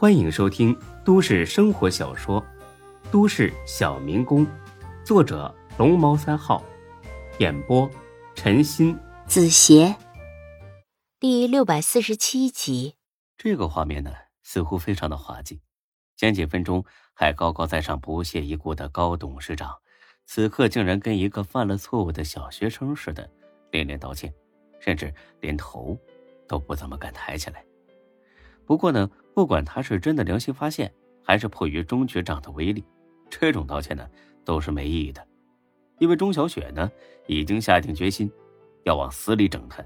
欢迎收听都市生活小说《都市小民工》，作者龙猫三号，演播陈鑫、子邪，第六百四十七集。这个画面呢，似乎非常的滑稽。前几分钟还高高在上、不屑一顾的高董事长，此刻竟然跟一个犯了错误的小学生似的，连连道歉，甚至连头都不怎么敢抬起来。不过呢，不管他是真的良心发现，还是迫于钟局长的威力，这种道歉呢都是没意义的，因为钟小雪呢已经下定决心要往死里整他。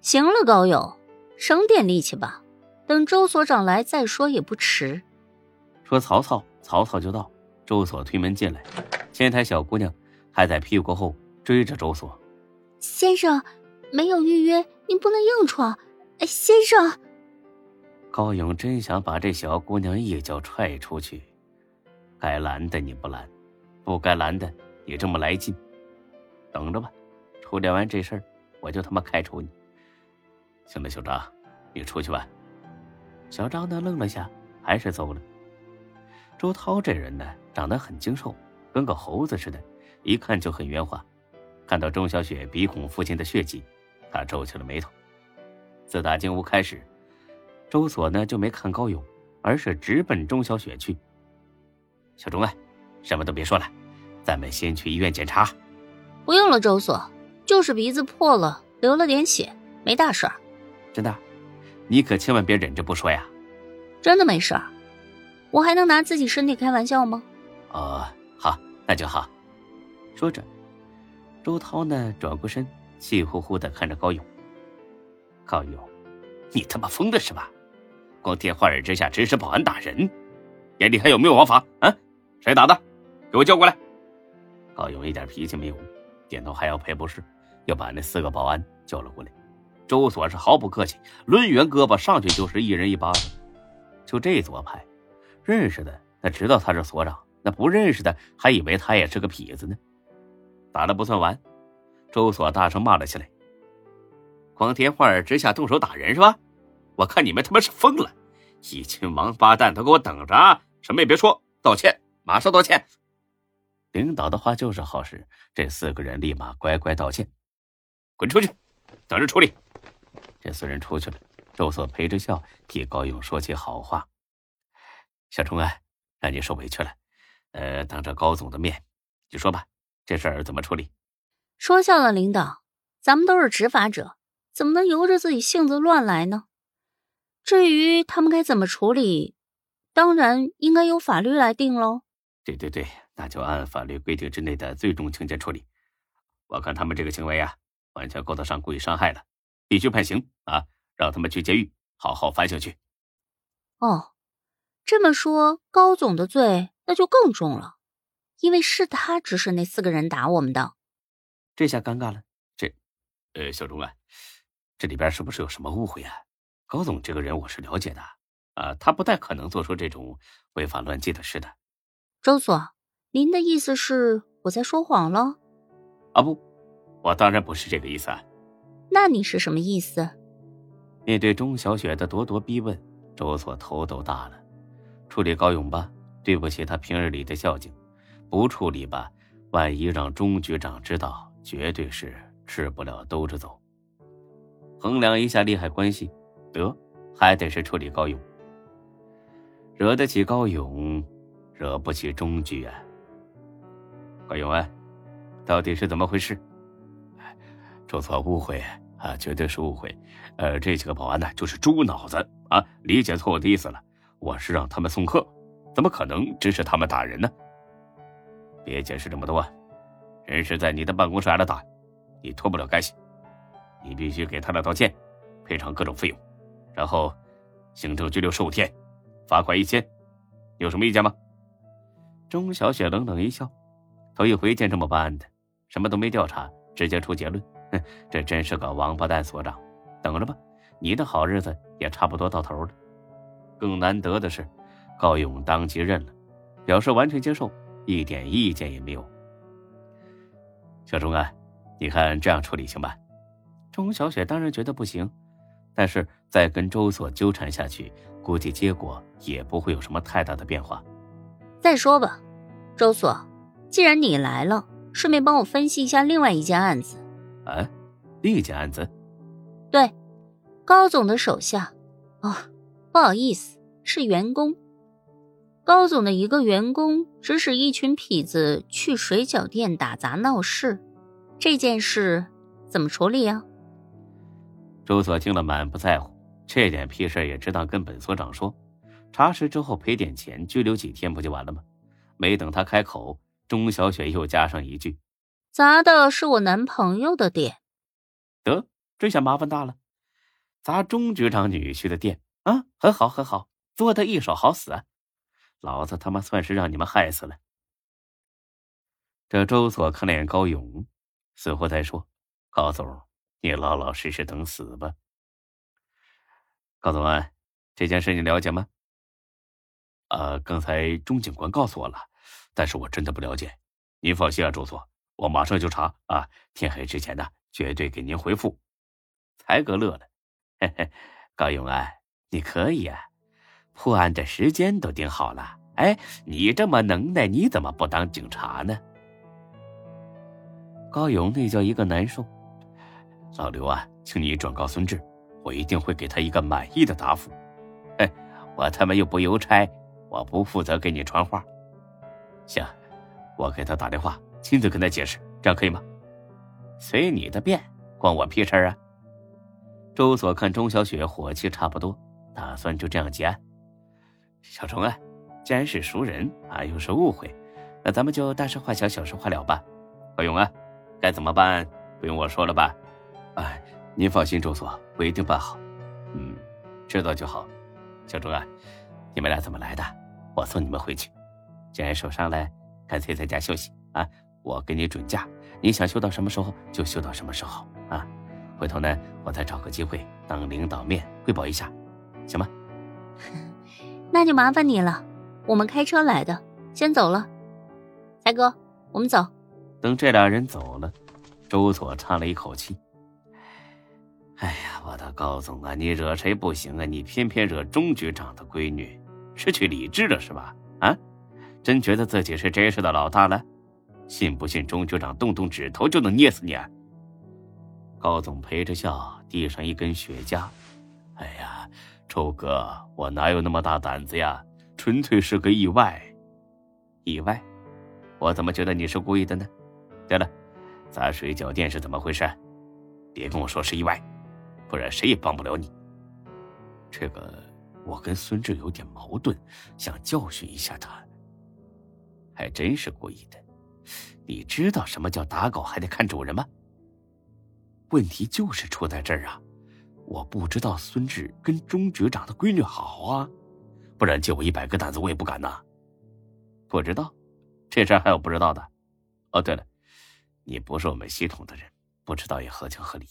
行了，高友，省点力气吧，等周所长来再说也不迟。说曹操，曹操就到。周所推门进来，前台小姑娘还在屁股后追着周所。先生，没有预约，您不能硬闯。哎，先生。高勇真想把这小姑娘一脚踹出去，该拦的你不拦，不该拦的你这么来劲，等着吧，处理完这事儿，我就他妈开除你。行了，小张，你出去吧。小张呢愣了下，还是走了。周涛这人呢，长得很精瘦，跟个猴子似的，一看就很圆滑。看到钟小雪鼻孔附近的血迹，他皱起了眉头。自打进屋开始。周所呢就没看高勇，而是直奔钟小雪去。小钟啊，什么都别说了，咱们先去医院检查。不用了，周所，就是鼻子破了，流了点血，没大事儿。真的？你可千万别忍着不说呀。真的没事儿，我还能拿自己身体开玩笑吗？哦，好，那就好。说着，周涛呢转过身，气呼呼的看着高勇。高勇，你他妈疯了是吧？光天化日之下指使保安打人，眼里还有没有王法啊？谁打的？给我叫过来！高勇一点脾气没有，点头还要赔不是，又把那四个保安叫了过来。周所是毫不客气，抡圆胳膊上去就是一人一巴掌。就这做派，认识的那知道他是所长，那不认识的还以为他也是个痞子呢。打了不算完，周所大声骂了起来：“光天化日之下动手打人是吧？”我看你们他妈是疯了！一群王八蛋，都给我等着啊！什么也别说，道歉，马上道歉。领导的话就是好使，这四个人立马乖乖道歉，滚出去，等着处理。这四人出去了，周所陪着笑替高勇说起好话。小钟啊，让你受委屈了。呃，当着高总的面，你说吧，这事儿怎么处理？说笑了，领导，咱们都是执法者，怎么能由着自己性子乱来呢？至于他们该怎么处理，当然应该由法律来定喽。对对对，那就按法律规定之内的最重情节处理。我看他们这个行为啊，完全够得上故意伤害了，必须判刑啊！让他们去监狱好好反省去。哦，这么说，高总的罪那就更重了，因为是他指使那四个人打我们的。这下尴尬了，这……呃，小钟啊，这里边是不是有什么误会啊？高总这个人我是了解的，啊，他不太可能做出这种违法乱纪的事的。周所，您的意思是我在说谎了？啊不，我当然不是这个意思。啊。那你是什么意思？面对钟小雪的咄咄逼问，周所头都大了。处理高勇吧，对不起他平日里的孝敬；不处理吧，万一让钟局长知道，绝对是吃不了兜着走。衡量一下利害关系。得，还得是处理高勇。惹得起高勇，惹不起中局啊。高勇啊，到底是怎么回事？出错误会啊，绝对是误会。呃，这几个保安呢，就是猪脑子啊，理解错我的意思了。我是让他们送客，怎么可能指使他们打人呢？别解释这么多，人是在你的办公室挨了打，你脱不了干系，你必须给他俩道歉，赔偿各种费用。然后，行政拘留十五天，罚款一千，有什么意见吗？钟小雪冷冷一笑，头一回见这么办案的，什么都没调查，直接出结论，哼，这真是个王八蛋所长。等着吧，你的好日子也差不多到头了。更难得的是，高勇当即认了，表示完全接受，一点意见也没有。小钟啊，你看这样处理行吧？钟小雪当然觉得不行。但是再跟周所纠缠下去，估计结果也不会有什么太大的变化。再说吧，周所，既然你来了，顺便帮我分析一下另外一件案子。啊，另一件案子？对，高总的手下。哦，不好意思，是员工。高总的一个员工指使一群痞子去水饺店打砸闹事，这件事怎么处理啊？周所听了满不在乎，这点屁事也知道跟本所长说，查实之后赔点钱，拘留几天不就完了吗？没等他开口，钟小雪又加上一句：“砸的是我男朋友的店。”得，这下麻烦大了，砸钟局长女婿的店啊，很好很好，做的一手好死啊！老子他妈算是让你们害死了。这周所看了眼高勇，似乎在说：“高总，你老老实实等死吧。”高总啊，这件事你了解吗？呃，刚才钟警官告诉我了，但是我真的不了解。您放心啊，周所，我马上就查啊，天黑之前呢，绝对给您回复。才哥乐了，嘿嘿，高勇啊，你可以啊。破案的时间都定好了，哎，你这么能耐，你怎么不当警察呢？高勇那叫一个难受。老刘啊，请你转告孙志，我一定会给他一个满意的答复。哎，我他妈又不邮差，我不负责给你传话。行，我给他打电话，亲自跟他解释，这样可以吗？随你的便，关我屁事啊！周所看钟小雪火气差不多，打算就这样结案。小钟啊，既然是熟人啊，又是误会，那咱们就大事化小，小事化了吧。何勇啊，该怎么办？不用我说了吧？哎，您放心，周所，我一定办好。嗯，知道就好。小钟啊，你们俩怎么来的？我送你们回去。既然受伤了，干脆在家休息啊。我给你准假，你想休到什么时候就休到什么时候啊。回头呢，我再找个机会当领导面汇报一下，行吗？那就麻烦你了，我们开车来的，先走了。才哥，我们走。等这俩人走了，周所叹了一口气：“哎呀，我的高总啊，你惹谁不行啊？你偏偏惹钟局长的闺女，失去理智了是吧？啊，真觉得自己是这事的老大了？信不信钟局长动动指头就能捏死你？”啊？高总陪着笑，递上一根雪茄：“哎呀。”周哥，我哪有那么大胆子呀？纯粹是个意外。意外？我怎么觉得你是故意的呢？对了，砸水饺店是怎么回事？别跟我说是意外，不然谁也帮不了你。这个，我跟孙志有点矛盾，想教训一下他。还真是故意的。你知道什么叫打狗还得看主人吗？问题就是出在这儿啊。我不知道孙志跟钟局长的闺女好啊，不然借我一百个胆子我也不敢呐。不知道，这事还有不知道的。哦，对了，你不是我们系统的人，不知道也合情合理。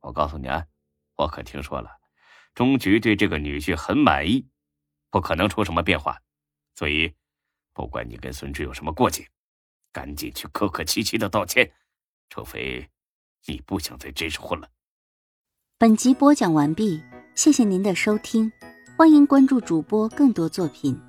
我告诉你啊，我可听说了，钟局对这个女婿很满意，不可能出什么变化。所以，不管你跟孙志有什么过节，赶紧去客客气气的道歉，除非你不想在这时混了。本集播讲完毕，谢谢您的收听，欢迎关注主播更多作品。